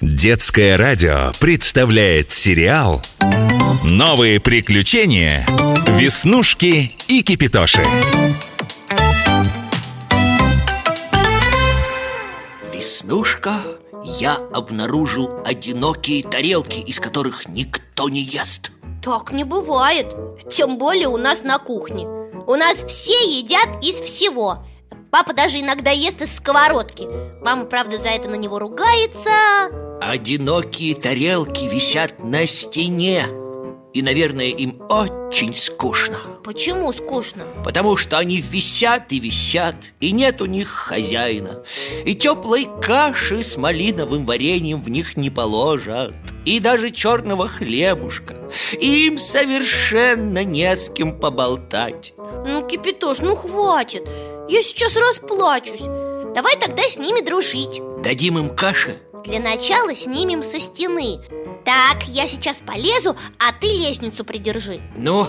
Детское радио представляет сериал «Новые приключения. Веснушки и Кипитоши». Веснушка, я обнаружил одинокие тарелки, из которых никто не ест. Так не бывает, тем более у нас на кухне У нас все едят из всего Папа даже иногда ест из сковородки Мама, правда, за это на него ругается Одинокие тарелки висят на стене И, наверное, им очень скучно. Почему скучно? Потому что они висят и висят И нет у них хозяина. И теплой каши с малиновым вареньем в них не положат И даже черного хлебушка. Им совершенно не с кем поболтать. Ну, Кипятош, ну хватит. Я сейчас расплачусь. Давай тогда с ними дружить Дадим им каши? Для начала снимем со стены. Так, я сейчас полезу, а ты лестницу придержи. Ну,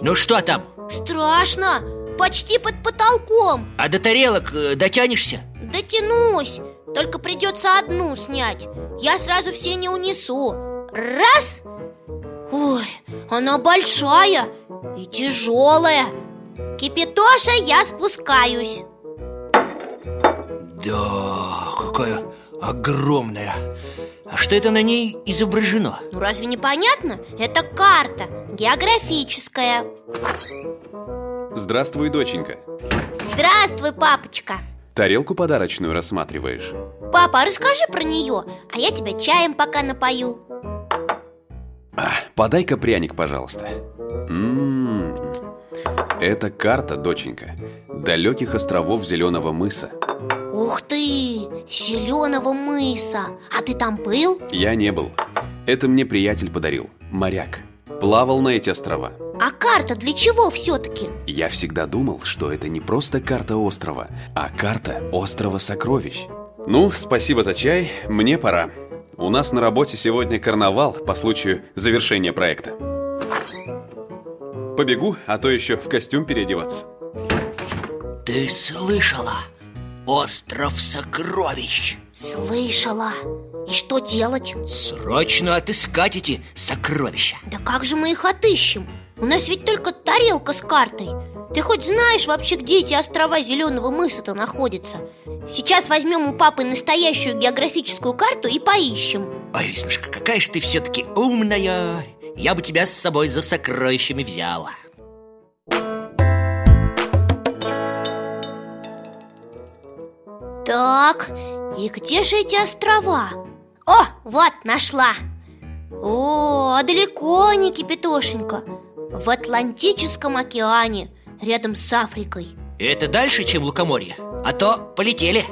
ну что там? Страшно, почти под потолком. А до тарелок э, дотянешься? Дотянусь, только придется одну снять. Я сразу все не унесу. Раз. Ой, она большая и тяжелая. Кипятоша, я спускаюсь. Да, какая огромная А что это на ней изображено? Ну разве не понятно? Это карта, географическая Здравствуй, доченька Здравствуй, папочка Тарелку подарочную рассматриваешь? Папа, а расскажи про нее, а я тебя чаем пока напою а, Подай-ка пряник, пожалуйста М-м-м. Это карта, доченька Далеких островов Зеленого мыса Ух ты, Зеленого мыса! А ты там был? Я не был. Это мне приятель подарил, моряк. Плавал на эти острова. А карта для чего все-таки? Я всегда думал, что это не просто карта острова А карта острова сокровищ. Ну, спасибо за чай, мне пора. У нас на работе сегодня карнавал по случаю завершения проекта. Побегу, а то еще в костюм переодеваться. Ты слышала? Остров сокровищ. Слышала. И что делать? Срочно отыскать эти сокровища. Да как же мы их отыщем? У нас ведь только тарелка с картой. Ты хоть знаешь вообще, где эти острова Зеленого мыса-то находятся? Сейчас возьмем у папы настоящую географическую карту и поищем. Ой, Веснушка, какая же ты все-таки умная. Я бы тебя с собой за сокровищами взяла Так, и где же эти острова? О, вот, нашла О, а далеко не Кипятошенька В Атлантическом океане, рядом с Африкой Это дальше, чем Лукоморье? А то полетели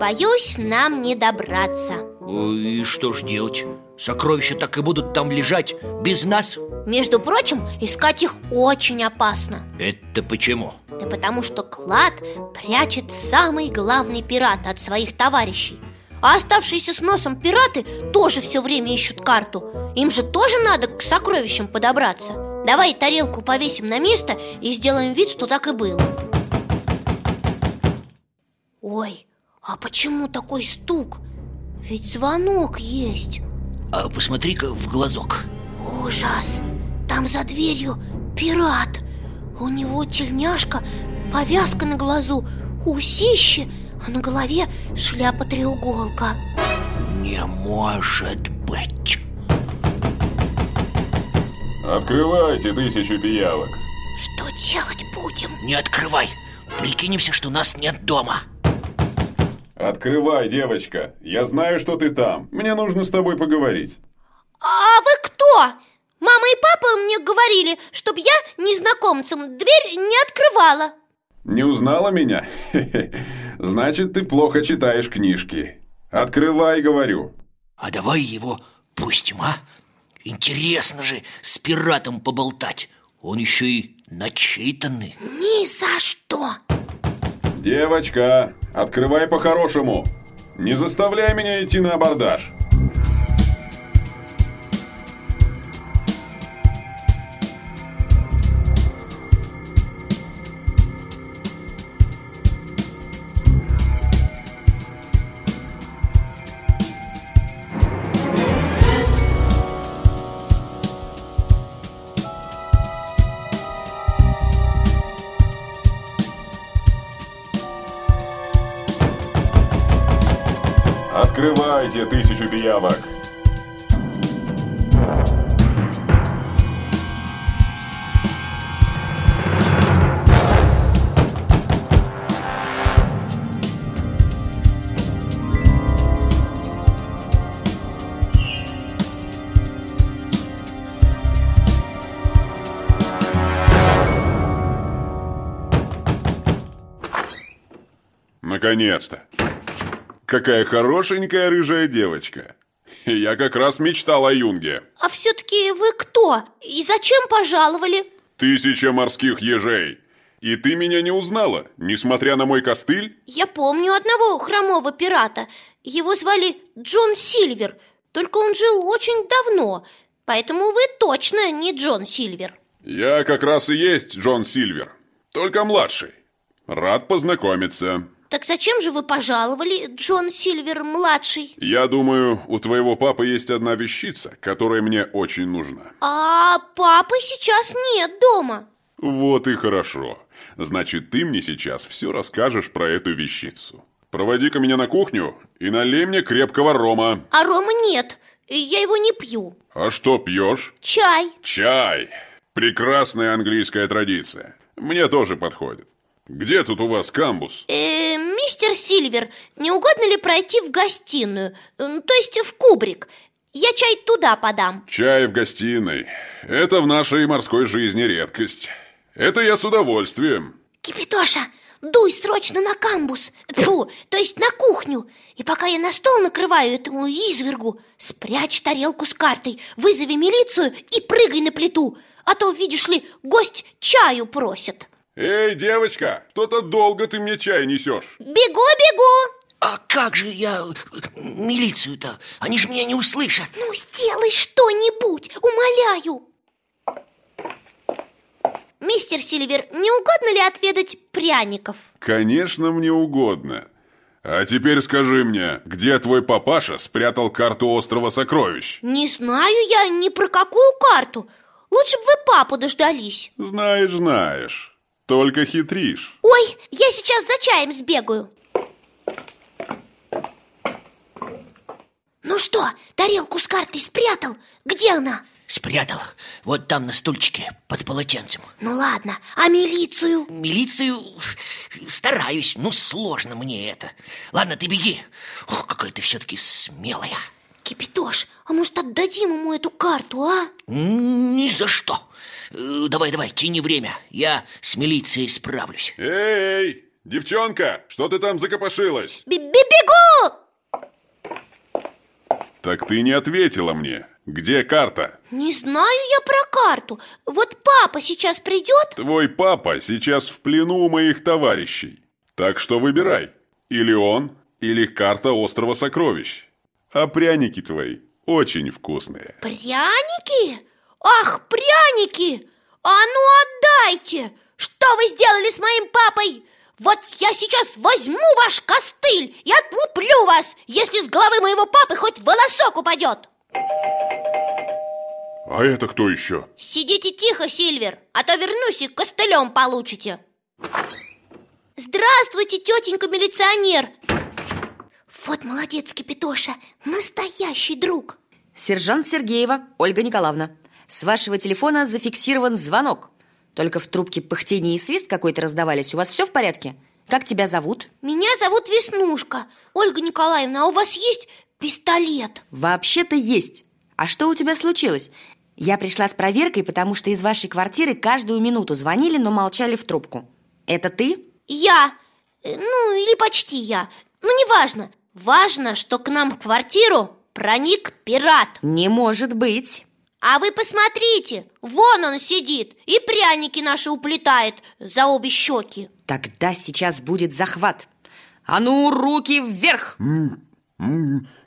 Боюсь, нам не добраться И что ж делать? Сокровища так и будут там лежать без нас? Между прочим, искать их очень опасно Это почему? Да потому что клад прячет самый главный пират от своих товарищей. А оставшиеся с носом пираты тоже все время ищут карту. Им же тоже надо к сокровищам подобраться. Давай тарелку повесим на место и сделаем вид, что так и было. Ой, а почему такой стук? Ведь звонок есть. А посмотри-ка в глазок. Ужас! Там за дверью пират У него тельняшка, повязка на глазу, усище А на голове шляпа-треуголка Не может быть. Открывайте тысячу пиявок. Что делать будем? Не открывай. Прикинемся, что нас нет дома. Открывай, девочка. Я знаю, что ты там. Мне нужно с тобой поговорить. А вы кто? И папа мне говорили, чтоб я незнакомцам дверь не открывала. Не узнала меня? Значит, ты плохо читаешь книжки. Открывай, говорю. А давай его пустим, а? Интересно же с пиратом поболтать. Он еще и начитанный. Ни за что. Девочка, открывай по-хорошему. Не заставляй меня идти на абордаж Открывайте тысячу пиявок. Наконец-то! Какая хорошенькая рыжая девочка. Я как раз мечтал о Юнге. А все-таки вы кто? И зачем пожаловали? Тысяча морских ежей. И ты меня не узнала, несмотря на мой костыль? Я помню одного хромого пирата. Его звали Джон Сильвер. Только он жил очень давно. Поэтому вы точно не Джон Сильвер. Я как раз и есть Джон Сильвер. Только младший. Рад познакомиться. Так зачем же вы пожаловали, Джон Сильвер-младший? Я думаю, у твоего папы есть одна вещица, которая мне очень нужна. А папы сейчас нет дома. Вот и хорошо. Значит, ты мне сейчас все расскажешь про эту вещицу. Проводи-ка меня на кухню и налей мне крепкого рома. А рома нет, я его не пью. А что пьешь? Чай. Чай. Прекрасная английская традиция. Мне тоже подходит. Где тут у вас камбус? Э, мистер Сильвер, не угодно ли пройти в гостиную? То есть в кубрик? Я чай туда подам. Чай в гостиной. Это в нашей морской жизни редкость. Это я с удовольствием. Кипятоша, дуй срочно на камбус Фу, то есть на кухню И пока я на стол накрываю этому извергу Спрячь тарелку с картой Вызови милицию и прыгай на плиту А то, видишь ли, гость чаю просит Эй, девочка, что-то долго ты мне чай несешь. Бегу, бегу А как же я э, милицию-то? Они же меня не услышат. Ну, сделай что-нибудь, умоляю Мистер Сильвер, не угодно ли отведать пряников? Конечно, мне угодно. А теперь скажи мне, где твой папаша спрятал карту острова сокровищ? Не знаю я ни про какую карту Лучше бы вы папу дождались Знаешь, знаешь. Только хитришь. Ой, я сейчас за чаем сбегаю Ну что, тарелку с картой спрятал? Где она? Спрятал. Вот там на стульчике, под полотенцем. Ну ладно, а милицию? Милицию стараюсь, ну сложно мне это. Ладно, ты беги. Ух, какая ты все-таки смелая. Кипятош, а может отдадим ему эту карту, а? Ни за что. Э, Давай, давай, тяни время. Я с милицией справлюсь. Эй, девчонка, что ты там закопошилась? Би-би-бегу! Так ты не ответила мне. Где карта? Не знаю я про карту Вот папа сейчас придет Твой папа сейчас в плену у моих товарищей. Так что выбирай. Или он, или карта острова сокровищ. А пряники твои очень вкусные. Пряники? Ах, пряники! А ну отдайте! Что вы сделали с моим папой? Вот я сейчас возьму ваш костыль и отлуплю вас, если с головы моего папы хоть волосок упадет А это кто еще? Сидите тихо, Сильвер, а то вернусь и костылем получите Здравствуйте, тетенька милиционер Вот молодец, Кипятоша, настоящий друг Сержант Сергеева Ольга Николаевна С вашего телефона зафиксирован звонок Только в трубке пыхтение и свист какой-то раздавались У вас все в порядке? Как тебя зовут? Меня зовут Веснушка Ольга Николаевна, а у вас есть пистолет? Вообще-то есть А что у тебя случилось? Я пришла с проверкой, потому что из вашей квартиры каждую минуту звонили, но молчали в трубку Это ты? Я, э, ну или почти я Ну неважно Важно, что к нам в квартиру проник пират. Не может быть. А вы посмотрите, вон он сидит И пряники наши уплетает за обе щеки. Тогда сейчас будет захват. А ну, руки вверх!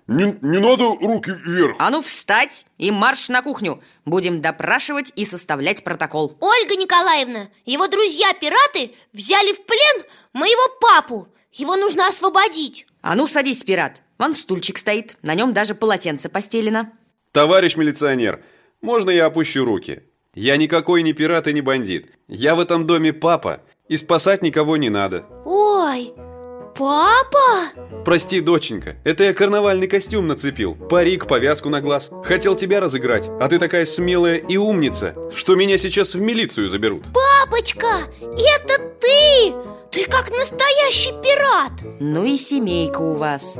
Не, не надо руки вверх. А ну, встать и марш на кухню. Будем допрашивать и составлять протокол. Ольга Николаевна, его друзья-пираты взяли в плен моего папу. Его нужно освободить А ну, садись, пират Вон стульчик стоит, на нем даже полотенце постелено Товарищ милиционер, можно я опущу руки? Я никакой не пират и не бандит. Я в этом доме папа, и спасать никого не надо. Ой, Папа? Прости, доченька, это я карнавальный костюм нацепил Парик, повязку на глаз Хотел тебя разыграть, а ты такая смелая и умница Что меня сейчас в милицию заберут Папочка, это ты! Ты как настоящий пират! Ну и семейка у вас.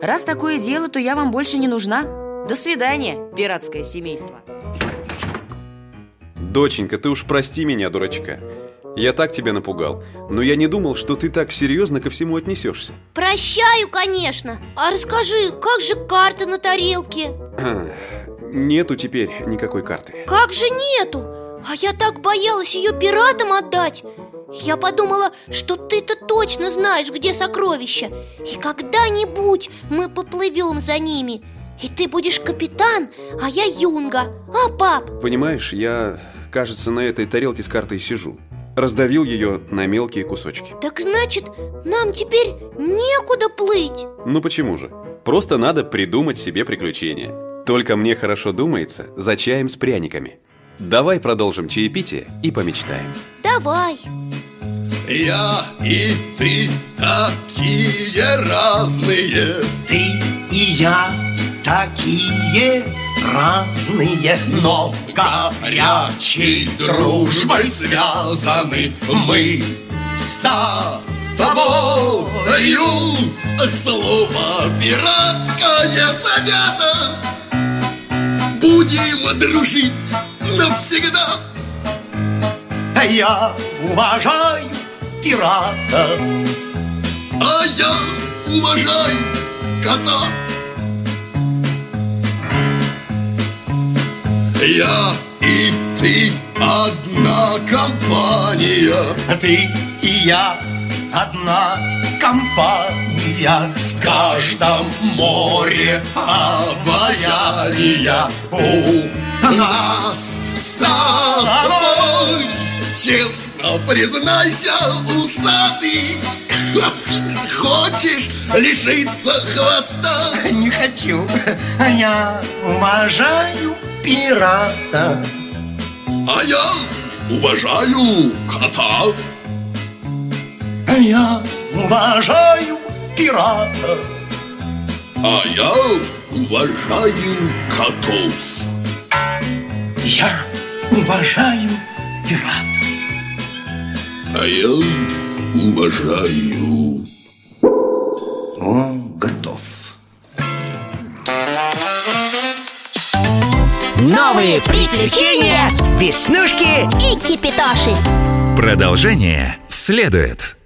Раз такое дело, то я вам больше не нужна. До свидания, пиратское семейство. Доченька, ты уж прости меня, дурачка. Я так тебя напугал. Но я не думал, что ты так серьезно ко всему отнесешься. Прощаю, конечно. А расскажи, как же карта на тарелке? Нету теперь никакой карты. Как же нету? А я так боялась ее пиратам отдать Я подумала, что ты-то точно знаешь, где сокровища. И когда-нибудь мы поплывем за ними. И ты будешь капитан, а я юнга. А, пап? Понимаешь, я, кажется, на этой тарелке с картой сижу. Раздавил ее на мелкие кусочки. Так значит, нам теперь некуда плыть? Ну почему же? Просто надо придумать себе приключения. Только мне хорошо думается за чаем с пряниками. Давай продолжим чаепитие и помечтаем. Давай Я и ты такие разные. Ты и я такие разные. Но горячей дружбой связаны мы. С тобою Слово пиратское завета Будем дружить навсегда. Я уважаю пирата. А я уважаю кота. Я и ты одна компания. Ты и я одна компания. В каждом море обаяния У нас с тобой Честно признайся, усатый. Хочешь лишиться хвоста? Не хочу, я уважаю пирата. А я уважаю кота. Я уважаю пирата. А я уважаю котов. Я уважаю пирата А я уважаю. Он готов. Новые приключения, веснушки И кипитоши. Продолжение следует